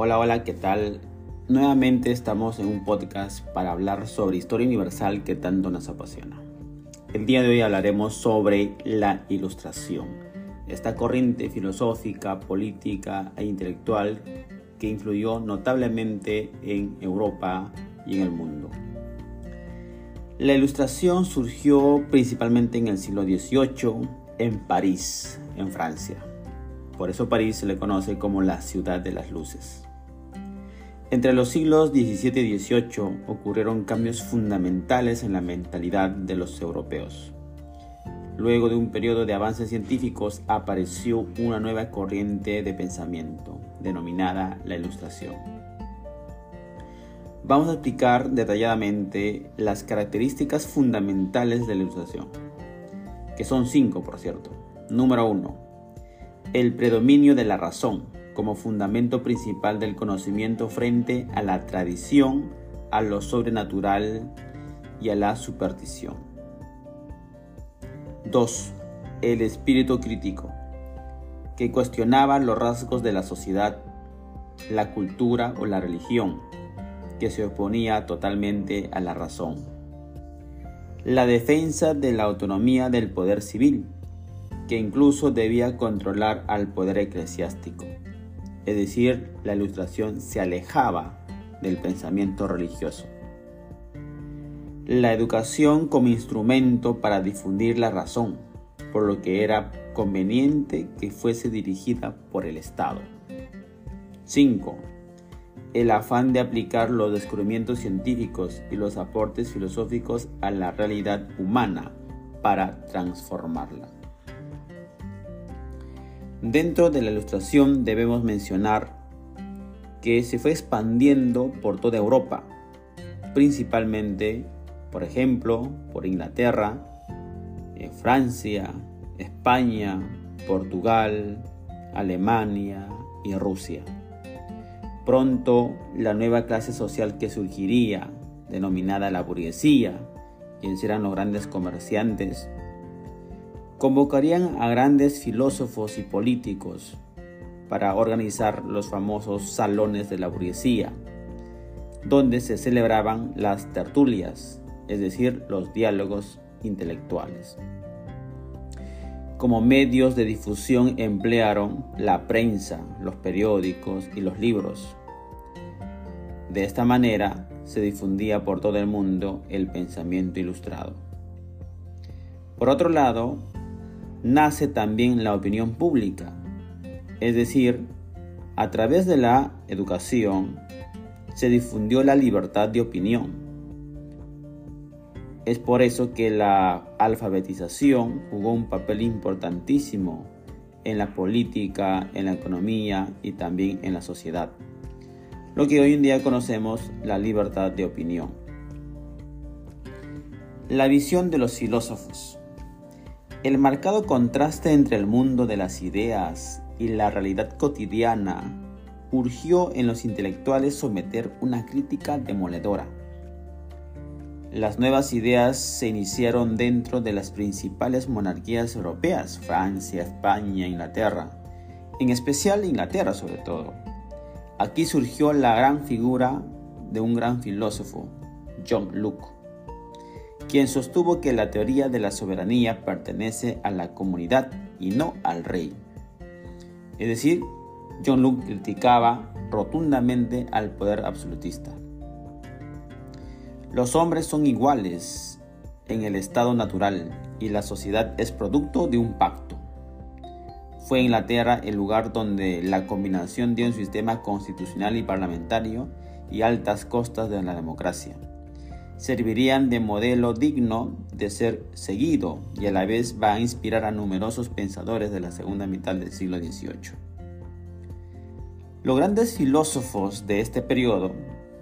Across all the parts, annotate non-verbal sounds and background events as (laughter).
Hola, hola, ¿qué tal? Nuevamente estamos en un podcast para hablar sobre historia universal que tanto nos apasiona. El día de hoy hablaremos sobre la ilustración, esta corriente filosófica, política e intelectual que influyó notablemente en Europa y en el mundo. La ilustración surgió principalmente en el siglo XVIII en París, en Francia. Por eso París se le conoce como la ciudad de las luces. Entre los siglos XVII y XVIII ocurrieron cambios fundamentales en la mentalidad de los europeos. Luego de un periodo de avances científicos apareció una nueva corriente de pensamiento, denominada la Ilustración. Vamos a explicar detalladamente las características fundamentales de la Ilustración, que son cinco por cierto. Número uno, el predominio de la razón como fundamento principal del conocimiento frente a la tradición, a lo sobrenatural y a la superstición. 2. El espíritu crítico, que cuestionaba los rasgos de la sociedad, la cultura o la religión, que se oponía totalmente a la razón. La defensa de la autonomía del poder civil, que incluso debía controlar al poder eclesiástico es decir, la ilustración se alejaba del pensamiento religioso. La educación como instrumento para difundir la razón, por lo que era conveniente que fuese dirigida por el Estado. 5. El afán de aplicar los descubrimientos científicos y los aportes filosóficos a la realidad humana para transformarla. Dentro de la ilustración debemos mencionar que se fue expandiendo por toda Europa, principalmente, por ejemplo, por Inglaterra, eh, Francia, España, Portugal, Alemania y Rusia. Pronto la nueva clase social que surgiría, denominada la burguesía, quienes eran los grandes comerciantes, convocarían a grandes filósofos y políticos para organizar los famosos salones de la burguesía, donde se celebraban las tertulias, es decir, los diálogos intelectuales. Como medios de difusión emplearon la prensa, los periódicos y los libros. De esta manera se difundía por todo el mundo el pensamiento ilustrado. Por otro lado, nace también la opinión pública, es decir, a través de la educación se difundió la libertad de opinión. Es por eso que la alfabetización jugó un papel importantísimo en la política, en la economía y también en la sociedad. Lo que hoy en día conocemos la libertad de opinión. La visión de los filósofos. El marcado contraste entre el mundo de las ideas y la realidad cotidiana urgió en los intelectuales someter una crítica demoledora. Las nuevas ideas se iniciaron dentro de las principales monarquías europeas, Francia, España, Inglaterra, en especial Inglaterra sobre todo. Aquí surgió la gran figura de un gran filósofo, John Locke quien sostuvo que la teoría de la soberanía pertenece a la comunidad y no al rey. Es decir, John Locke criticaba rotundamente al poder absolutista. Los hombres son iguales en el estado natural y la sociedad es producto de un pacto. Fue Inglaterra el lugar donde la combinación de un sistema constitucional y parlamentario y altas costas de la democracia servirían de modelo digno de ser seguido y a la vez va a inspirar a numerosos pensadores de la segunda mitad del siglo XVIII. Los grandes filósofos de este periodo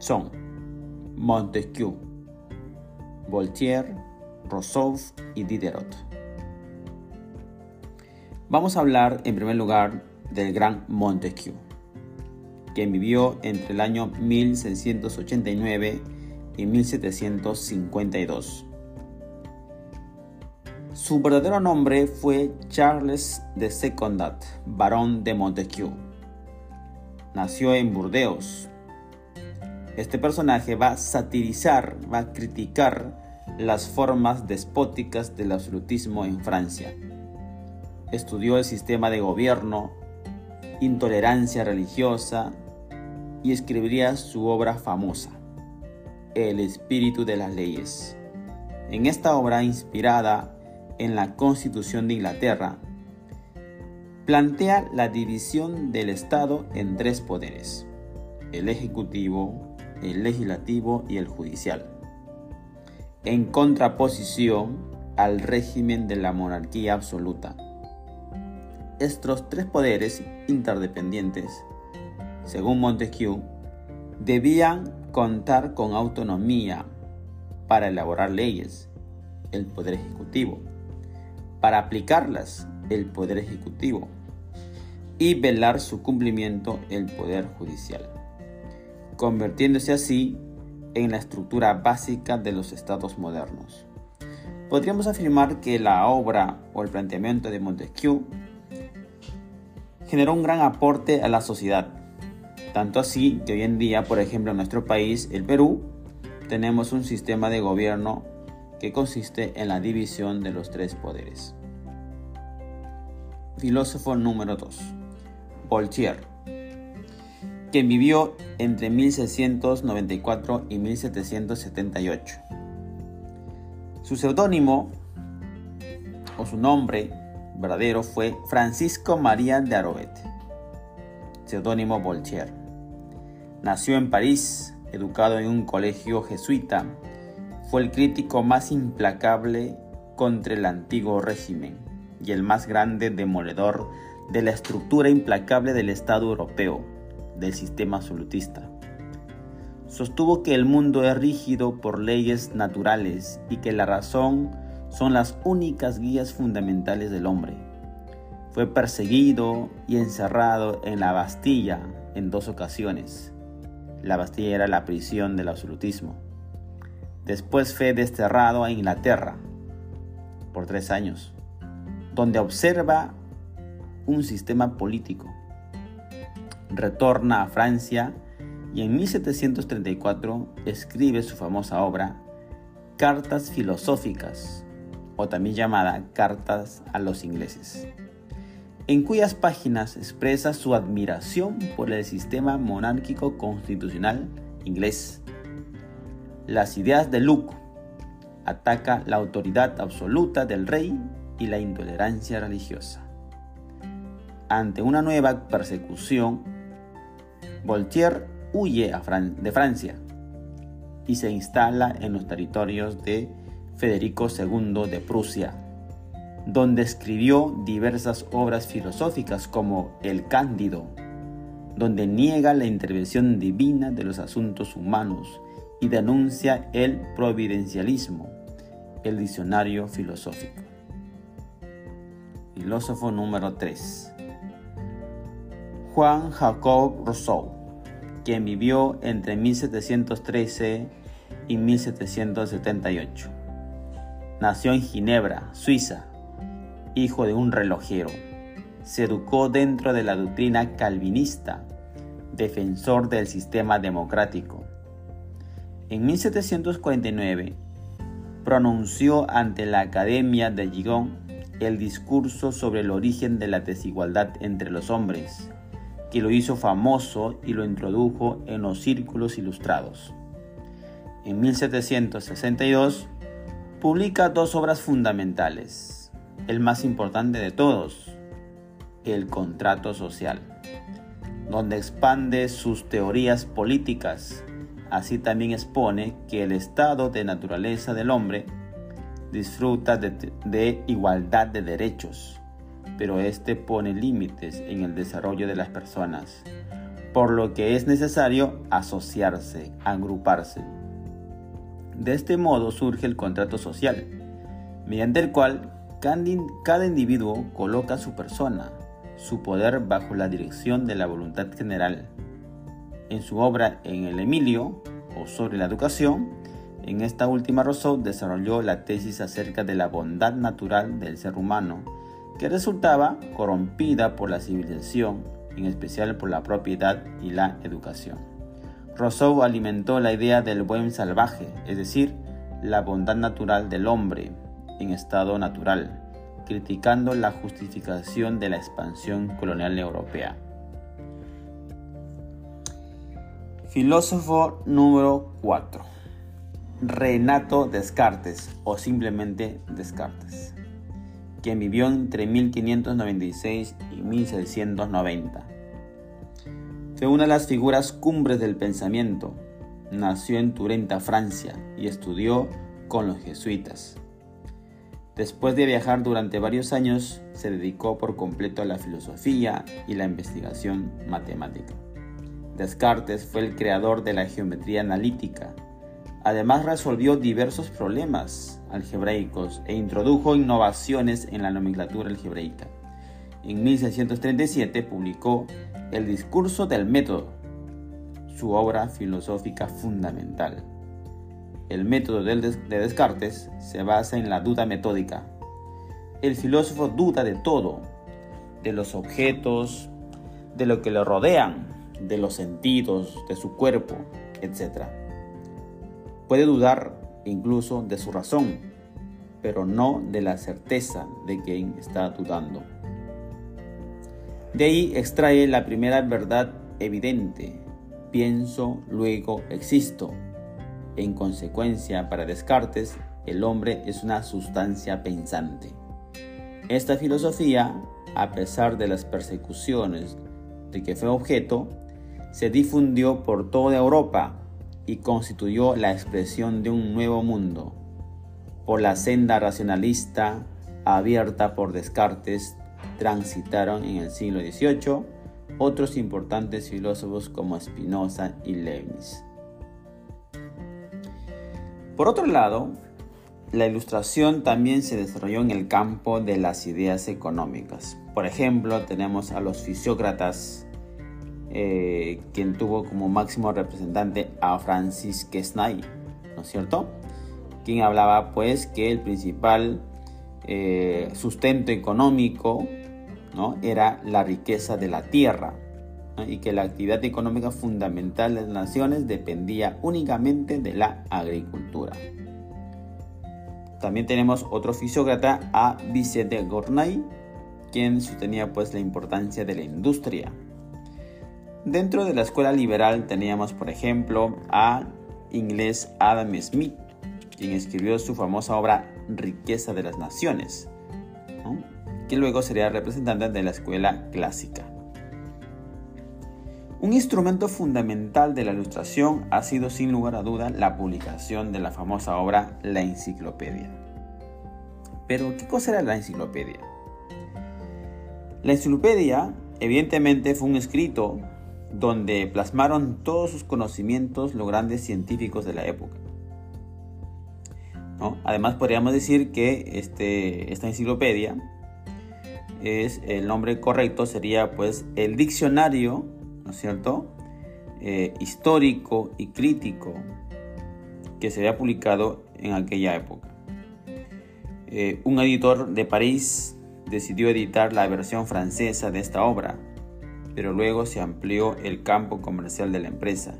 son Montesquieu, Voltaire, Rousseau y Diderot. Vamos a hablar en primer lugar del gran Montesquieu, quien vivió entre el año 1689 en 1752. Su verdadero nombre fue Charles de Secondat, barón de Montesquieu. nació en Burdeos. Este personaje va a satirizar, va a criticar las formas despóticas del absolutismo en Francia. Estudió el sistema de gobierno, intolerancia religiosa y escribiría su obra famosa, El espíritu de las leyes. En esta obra inspirada en la Constitución de Inglaterra, plantea la división del Estado en tres poderes, el Ejecutivo, el Legislativo y el Judicial, en contraposición al régimen de la monarquía absoluta. Estos tres poderes interdependientes, según Montesquieu, debían contar con autonomía para elaborar leyes, el Poder Ejecutivo, para aplicarlas, el Poder Ejecutivo, y velar su cumplimiento el Poder Judicial, convirtiéndose así en la estructura básica de los estados modernos. Podríamos afirmar que la obra o el planteamiento de Montesquieu generó un gran aporte a la sociedad, tanto así que hoy en día, por ejemplo, en nuestro país, el Perú, tenemos un sistema de gobierno que consiste en la división de los tres poderes. Filósofo número 2. Voltaire, quien vivió entre 1694 y 1778. Su seudónimo o su nombre verdadero fue Francisco María de Arobet, seudónimo Voltaire. Nació en París, educado en un colegio jesuita, fue el crítico más implacable contra el antiguo régimen y el más grande demoledor de la estructura implacable del Estado europeo, del sistema absolutista. Sostuvo que el mundo es rígido por leyes naturales y que la razón son las únicas guías fundamentales del hombre. Fue perseguido y encerrado en la Bastilla en dos ocasiones. La Bastilla era la prisión del absolutismo. Después fue desterrado a Inglaterra por tres años, donde observa un sistema político. Retorna a Francia y en 1734 escribe su famosa obra Cartas Filosóficas, o también llamada Cartas a los ingleses, en cuyas páginas expresa su admiración por el sistema monárquico constitucional inglés. Las ideas de Luke. Ataca la autoridad absoluta del rey y la intolerancia religiosa. Ante una nueva persecución, Voltaire huye de Francia y se instala en los territorios de Federico II de Prusia, donde escribió diversas obras filosóficas como El Cándido, donde niega la intervención divina de los asuntos humanos y denuncia el providencialismo, el diccionario filosófico. Filósofo número 3. Juan Jacob Rousseau, quien vivió entre 1713 y 1778. Nació en Ginebra, Suiza, hijo de un relojero. Se educó dentro de la doctrina calvinista, defensor del sistema democrático. En 1749 pronunció ante la Academia de Gijón el discurso sobre el origen de la desigualdad entre los hombres que lo hizo famoso y lo introdujo en los círculos ilustrados. En 1762 publica dos obras fundamentales, el más importante de todos, el contrato social, donde expande sus teorías políticas. Así también expone que el estado de naturaleza del hombre disfruta de, de igualdad de derechos pero este pone límites en el desarrollo de las personas, por lo que es necesario asociarse, agruparse. De este modo surge el contrato social, mediante el cual cada individuo coloca su persona, su poder bajo la dirección de la voluntad general. En su obra En el Emilio, o sobre la educación, en esta última Rousseau desarrolló la tesis acerca de la bondad natural del ser humano que resultaba corrompida por la civilización en especial por la propiedad y la educación. Rousseau alimentó la idea del buen salvaje, es decir, la bondad natural del hombre en estado natural, criticando la justificación de la expansión colonial europea. Filósofo número 4. Renato Descartes o simplemente Descartes, quien vivió entre 1596 y 1690. Fue una de las figuras cumbres del pensamiento. Nació en Turenta, Francia, y estudió con los jesuitas. Después de viajar durante varios años, se dedicó por completo a la filosofía y la investigación matemática. Descartes fue el creador de la geometría analítica. Además resolvió diversos problemas algebraicos e introdujo innovaciones en la nomenclatura algebraica. En 1637 publicó El discurso del método, su obra filosófica fundamental. El método de Descartes se basa en la duda metódica. El filósofo duda de todo, de los objetos, de lo que lo rodean, de los sentidos, de su cuerpo, etc. Puede dudar incluso de su razón, pero no de la certeza de quien está dudando. De ahí extrae la primera verdad evidente. Pienso, luego existo. En consecuencia, para Descartes, el hombre es una sustancia pensante. Esta filosofía, a pesar de las persecuciones de que fue objeto, se difundió por toda Europa y constituyó la expresión de un nuevo mundo. Por la senda racionalista abierta por Descartes transitaron en el siglo XVIII otros importantes filósofos como Spinoza y Leibniz. Por otro lado, la ilustración también se desarrolló en el campo de las ideas económicas. Por ejemplo, tenemos a los fisiócratas eh, quien tuvo como máximo representante a Francis Quesnay, ¿no es cierto? Quien hablaba pues que el principal eh, sustento económico ¿no? era la riqueza de la tierra y que la actividad económica fundamental de las naciones dependía únicamente de la agricultura. También tenemos otro fisiócrata, a Vicente Gournay, quien sostenía pues la importancia de la industria Dentro de la escuela liberal teníamos, por ejemplo, a inglés Adam Smith, quien escribió su famosa obra Riqueza de las Naciones, que luego sería representante de la escuela clásica. Un instrumento fundamental de la ilustración ha sido sin lugar a duda la publicación de la famosa obra La Enciclopedia. Pero, ¿qué cosa era la enciclopedia? La enciclopedia, evidentemente, fue un escrito donde plasmaron todos sus conocimientos los grandes científicos de la época. Además podríamos decir que este, esta enciclopedia es el nombre correcto sería pues el diccionario, ¿no es cierto? Eh, histórico y crítico que se había publicado en aquella época. Eh, un editor de París decidió editar la versión francesa de esta obra pero luego se amplió el campo comercial de la empresa.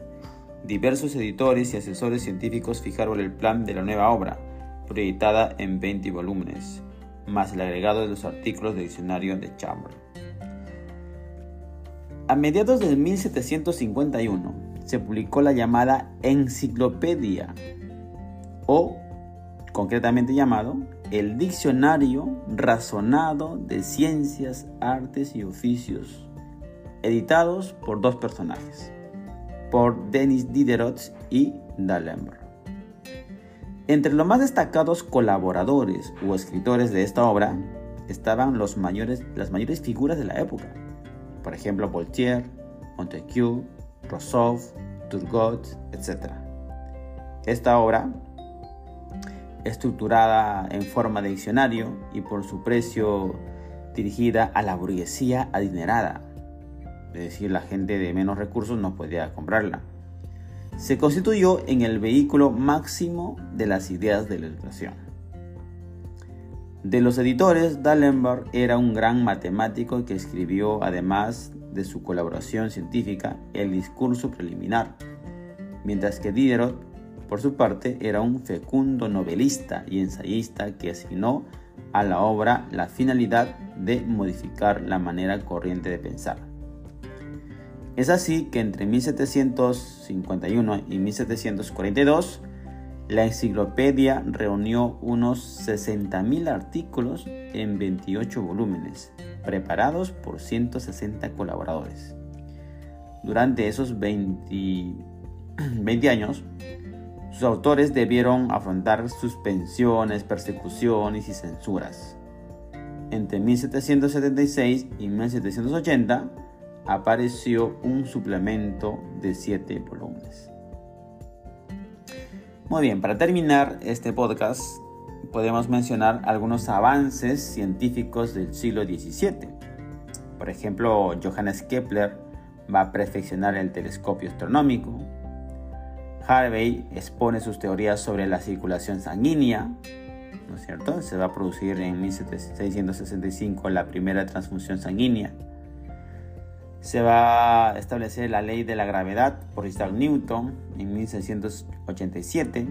Diversos editores y asesores científicos fijaron el plan de la nueva obra, proyectada en 20 volúmenes, más el agregado de los artículos del diccionario de Chambre. A mediados de 1751 se publicó la llamada Enciclopedia, o concretamente llamado el Diccionario Razonado de Ciencias, Artes y Oficios editados por dos personajes, por Denis Diderot y D'Alembert. Entre los más destacados colaboradores o escritores de esta obra estaban las mayores figuras de la época, por ejemplo Voltaire, Montesquieu, Rousseau, Turgot, etc. Esta obra, estructurada en forma de diccionario y por su precio dirigida a la burguesía adinerada, es decir, la gente de menos recursos no podía comprarla. Se constituyó en el vehículo máximo de las ideas de la ilustración. De los editores, D'Alembert era un gran matemático que escribió además de su colaboración científica el discurso preliminar, mientras que Diderot, por su parte, era un fecundo novelista y ensayista que asignó a la obra la finalidad de modificar la manera corriente de pensar. Es así que entre 1751 y 1742, la enciclopedia reunió unos 60.000 artículos en 28 volúmenes, preparados por 160 colaboradores. Durante esos 20, 20 (clears throat) años, sus autores debieron afrontar suspensiones, persecuciones y censuras. Entre 1776 y 1780 apareció un suplemento de 7 volúmenes. Muy bien, para terminar este podcast podemos mencionar algunos avances científicos del siglo XVII. Por ejemplo, Johannes Kepler va a perfeccionar el telescopio astronómico. Harvey expone sus teorías sobre la circulación sanguínea, ¿no es cierto? Se va a producir en 1665 la primera transfusión sanguínea. Se va a establecer la ley de la gravedad por Isaac Newton en 1687.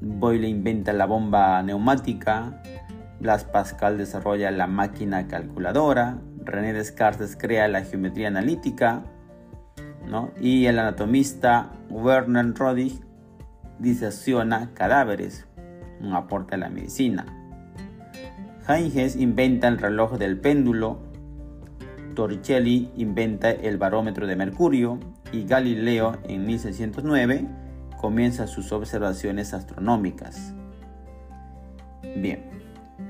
Boyle inventa la bomba neumática. Blas Pascal desarrolla la máquina calculadora. René Descartes crea la geometría analítica. Y el anatomista Werner Rodig disecciona cadáveres, un aporte a la medicina. Heinz inventa el reloj del péndulo Torricelli inventa el barómetro de mercurio y Galileo en 1609 comienza sus observaciones astronómicas. Bien,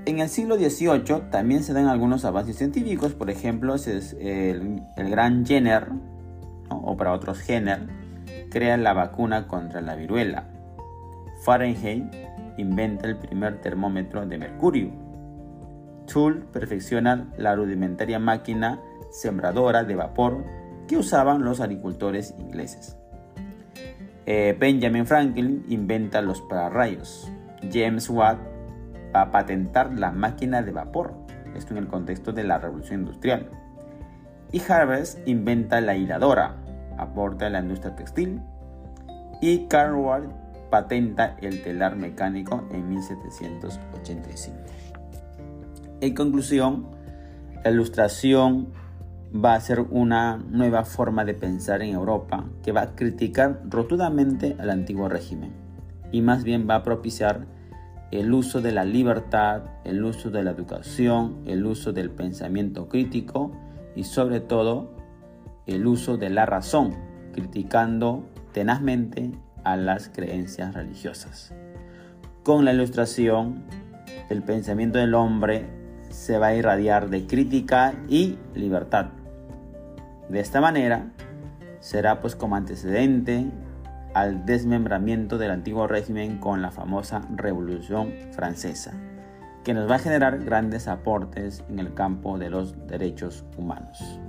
en el siglo XVIII también se dan algunos avances científicos, por ejemplo, el, gran Jenner, o para otros Jenner, crea la vacuna contra la viruela. Fahrenheit inventa el primer termómetro de mercurio. Tool perfecciona la rudimentaria máquina sembradora de vapor que usaban los agricultores ingleses. Eh, Benjamin Franklin inventa los pararrayos. James Watt va a patentar la máquina de vapor, esto en el contexto de la revolución industrial. Y Harvest inventa la hiladora, aporta la industria textil. Y Carward patenta el telar mecánico en 1785. En conclusión, la ilustración va a ser una nueva forma de pensar en Europa que va a criticar rotundamente al antiguo régimen y más bien va a propiciar el uso de la libertad, el uso de la educación, el uso del pensamiento crítico y sobre todo el uso de la razón, criticando tenazmente a las creencias religiosas. Con la ilustración, el pensamiento del hombre se va a irradiar de crítica y libertad de esta manera, será pues como antecedente al desmembramiento del antiguo régimen con la famosa Revolución Francesa, que nos va a generar grandes aportes en el campo de los derechos humanos.